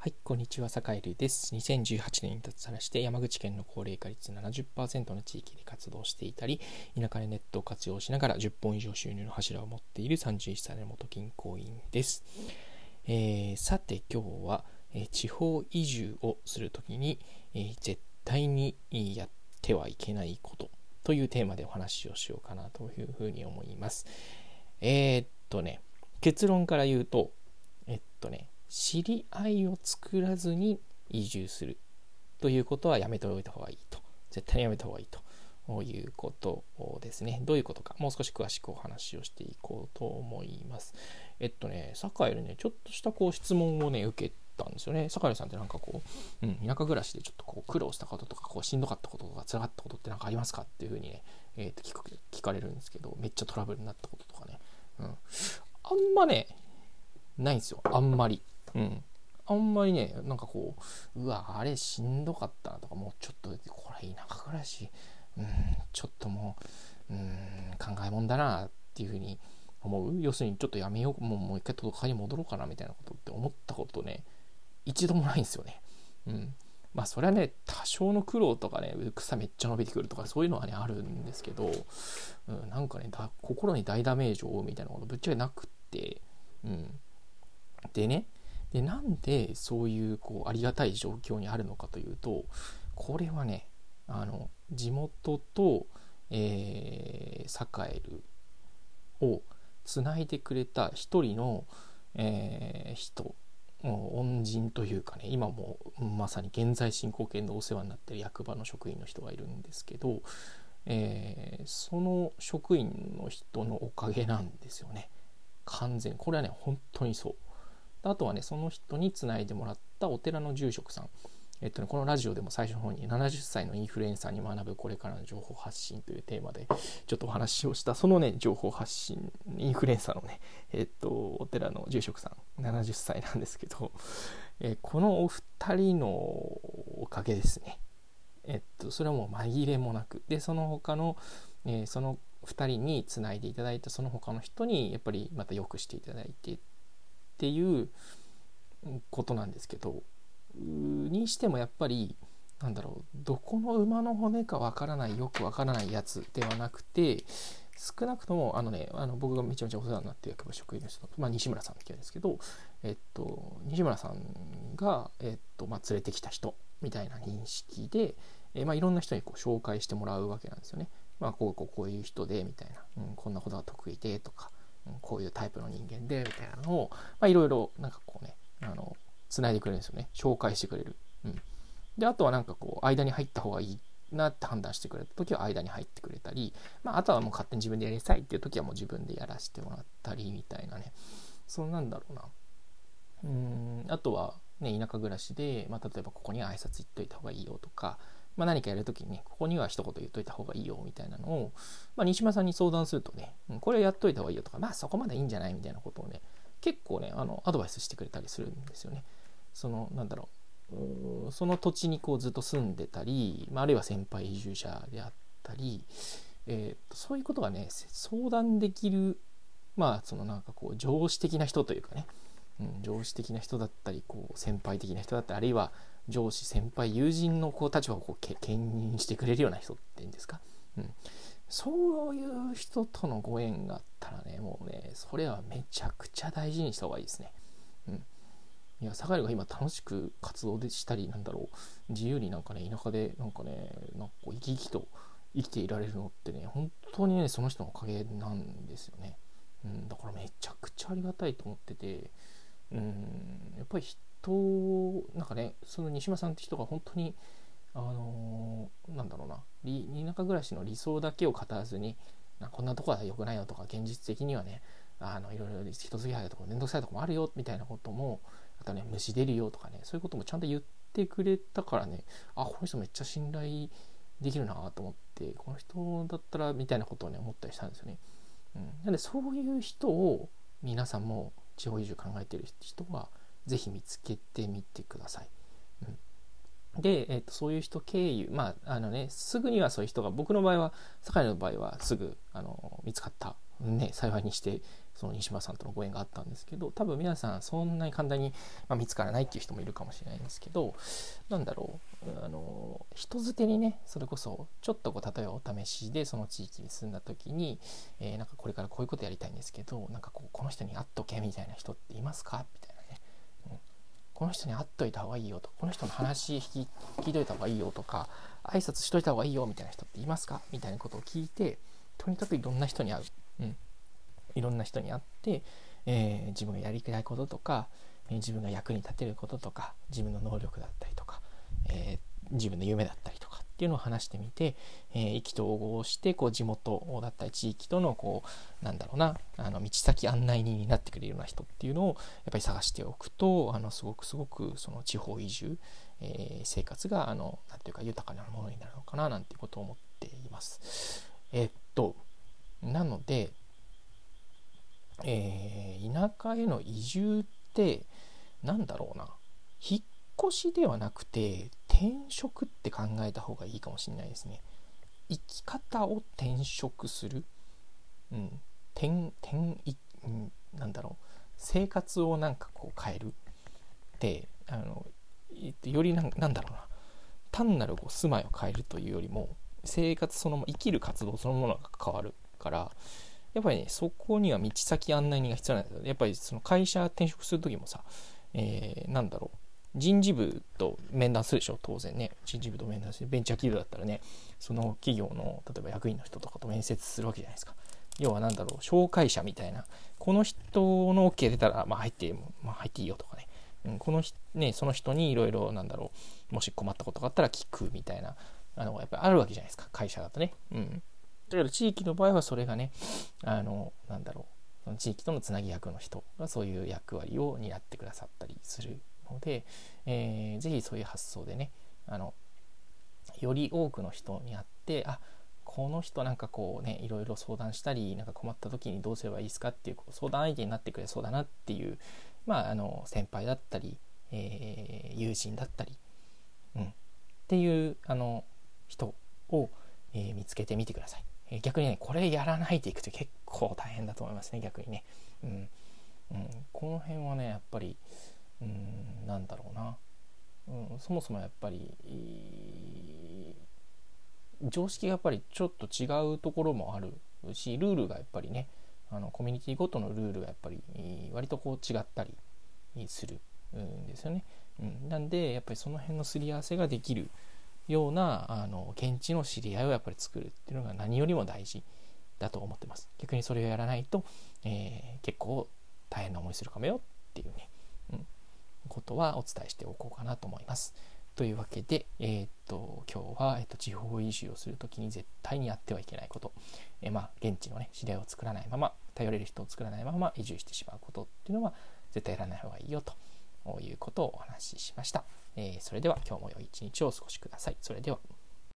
はい、こんにちは、坂井です。2018年に脱サラして山口県の高齢化率70%の地域で活動していたり、田舎でネットを活用しながら10本以上収入の柱を持っている31歳の元銀行員です。えー、さて今日は、えー、地方移住をするときに、えー、絶対にやってはいけないことというテーマでお話をしようかなというふうに思います。えー、っとね、結論から言うと、えっとね、知り合いを作らずに移住するということはやめておいた方がいいと。絶対にやめた方がいいと。いうことですね。どういうことか。もう少し詳しくお話をしていこうと思います。えっとね坂井ねちょっとしたこう質問をね受けたんですよね。坂井さんってなんかこう、うん、田舎暮らしでちょっとこう苦労したこととかこうしんどかったこととか辛かったことって何かありますかっていうふうにね、えー、と聞く聞かれるんですけどめっちゃトラブルになったこととかね、うん、あんまねないんですよ。あんまり。うん。あんまりね、なんかこう、うわ、あれしんどかったなとか、もうちょっと、これ田舎暮らし、うん、ちょっともう、うん、考えもんだなっていうふうに思う。要するにちょっとやめよう、もうもう一回都会に戻ろうかなみたいなことって思ったことね、一度もないんですよね。うん。まあそれはね、多少の苦労とかね、草めっちゃ伸びてくるとか、そういうのはね、あるんですけど、うん、なんかね心に大ダメージを負うみたいなことぶっちゃけなくって、うん。でね、でなんでそういうこうありがたい状況にあるのかというとこれはねあの地元と、えー、栄えるをつないでくれた一人の、えー、人恩人というかね今もまさに現在進行形でお世話になってる役場の職員の人がいるんですけど、えー、その職員の人のおかげなんですよね。完全これはね本当にそう。あとはねその人につないでもらったお寺の住職さん。えっとね、このラジオでも最初の方に70歳のインフルエンサーに学ぶこれからの情報発信というテーマでちょっとお話をしたそのね情報発信インフルエンサーのねえっとお寺の住職さん70歳なんですけど、え、このお二人のおかげですね。えっとそれはもう紛れもなく。でその他の、えー、その2人につないでいただいたその他の人にやっぱりまた良くしていただいてっていうことなんですけどにしてもやっぱりなんだろうどこの馬の骨かわからないよくわからないやつではなくて少なくともあのねあの僕がめちゃめちゃお世話になって役場職員の人、まあ、西村さんって言うんですけど、えっと、西村さんが、えっとまあ、連れてきた人みたいな認識で、えまあ、いろんな人にこう紹介してもらうわけなんですよね。まあ、こうこうこういう人でみたいな、うん、こんなことが得意でとかこういうタイプの人間でみたいなのをいろいろなんかこうねあの繋いでくれるんですよね。紹介してくれる、うん、であとはなんかこう間に入った方がいいなって判断してくれた時は間に入ってくれたり、まあ、あとはもう勝手に自分でやりなさいっていう時はもう自分でやらせてもらったりみたいなね。そのなんだろうな。うん。あとはね田舎暮らしで、まあ、例えばここに挨拶行っといた方がいいよとかまあ、何かやるときにね、ここには一言言っといた方がいいよみたいなのを、まあ、西島さんに相談するとね、うん、これやっといた方がいいよとか、まあそこまでいいんじゃないみたいなことをね、結構ね、あのアドバイスしてくれたりするんですよね。その、なんだろう、その土地にこうずっと住んでたり、まあ、あるいは先輩移住者であったり、えー、そういうことがね、相談できる、まあそのなんかこう上司的な人というかね、うん、上司的な人だったりこう先輩的な人だったりあるいは上司先輩友人のこう立場をこう牽引してくれるような人っていうんですか、うん、そういう人とのご縁があったらねもうねそれはめちゃくちゃ大事にした方がいいですね。うん、いや酒井が今楽しく活動でしたりなんだろう。自由になんかね田舎でなんかねなんかこう生き生きと生きていられるのってね本当にねその人のおかげなんですよね。うん、だからめちゃくちゃありがたいと思っててうん。やっぱり人なんかねその西村さんって人が本当にあのー、なんだろうな田舎暮らしの理想だけを語らずにこんなとこは良くないよとか現実的にはねあのいろいろ人付き合いとか面倒くさいとこもあるよみたいなこともあとね虫出るよとかねそういうこともちゃんと言ってくれたからねあこの人めっちゃ信頼できるなと思ってこの人だったらみたいなことをね思ったりしたんですよね。うん、なんでそういう人を皆さんも地方移住考えてる人はぜひ見つけてみてください。うん、で、えーと、そういう人経由まああのねすぐにはそういう人が僕の場合は酒井の場合はすぐあの見つかった、ね、幸いにしてその西村さんとのご縁があったんですけど多分皆さんそんなに簡単に、まあ、見つからないっていう人もいるかもしれないんですけどなんだろうあの人づてにねそれこそちょっとこう例えばお試しでその地域に住んだ時に、えー、なんかこれからこういうことやりたいんですけどなんかこうこの人に会っとけみたいな人っていますか？みたいな、この人に会っといた方がいいよとこの人の話聞き聞いといた方がいいよとか挨拶しといた方がいいよみたいな人っていますか？みたいなことを聞いてとにかくいろんな人に会う、うん、いろんな人に会って、えー、自分がやりたいこととか、えー、自分が役に立てることとか自分の能力だったりとか、えー、自分の夢だったりとかっていうのを話してみて、え意気投合してこう地元だったり地域とのこうなんだろうなあの道先案内人になってくれるような人っていうのをやっぱり探しておくとあのすごくすごくその地方移住、え生活があのなんていうか豊かなものになるのかななんていうことを思っています。えっとなのでえー、田舎への移住って何だろうな引っ越しではなくて転職って考えた方がいいかもしれないですね。生き方を転職する？うん。転転い、うん、なんだろう。生活をなんかこう変えるってあのよりなんなんだろうな。単なるこう住まいを変えるというよりも生活その生きる活動そのものが変わるからやっぱりね、そこには道先案内人が必要なんですよ。やっぱりその会社転職する時もさ、えー、なんだろう。人事部と面談するでしょ当然ね。人事部と面談してベンチャー企業だったらねその企業の例えば役員の人とかと面接するわけじゃないですか。要は何だろう紹介者みたいな。この人の OK 出たら、まあ、入って、まあ、入っていいよとかね、うん、このねその人にいろいろなんだろうもし困ったことがあったら聞くみたいな。あのやっぱりあるわけじゃないですか。会社だとね。うん。だけど地域の場合はそれがねあのなんだろう。地域とのつなぎ役の人がそういう役割を担ってくださったりするので、えー、ぜひそういう発想でねあのより多くの人に会ってあこの人なんかこうねいろいろ相談したりなんか困った時にどうすればいいですかっていう相談相手になってくれそうだなっていうまああの先輩だったり、えー、友人だったり、うん、っていうあの人を、えー、見つけてみてください。え逆にねこれやらないでいくと結構大変だと思いますね逆にね、うん。うん、この辺はねやっぱり、うん、なんだろうな、うん、そもそもやっぱり常識がやっぱりちょっと違うところもあるしルールがやっぱりねあのコミュニティごとのルールがやっぱり割とこう違ったりするんですよね。うん、なんでやっぱりその辺のすり合わせができるようなあの現地の知り合いをやっぱり作るっていうのが何よりも大事だと思ってます。逆にそれをやらないと、えー、結構大変な思いするかもよっていうね、ことはお伝えしておこうかなと思いますというわけで、えー、っと今日は、え、っと地方移住をする時に絶対にやってはいけないこと、えー、まあ、現地のね知り合いを作らないまま頼れる人を作らないまま移住してしまうことっていうのは絶対やらない方がいいよということをお話ししました。えー、それでは今日も良い一日をお過ごしください。それでは。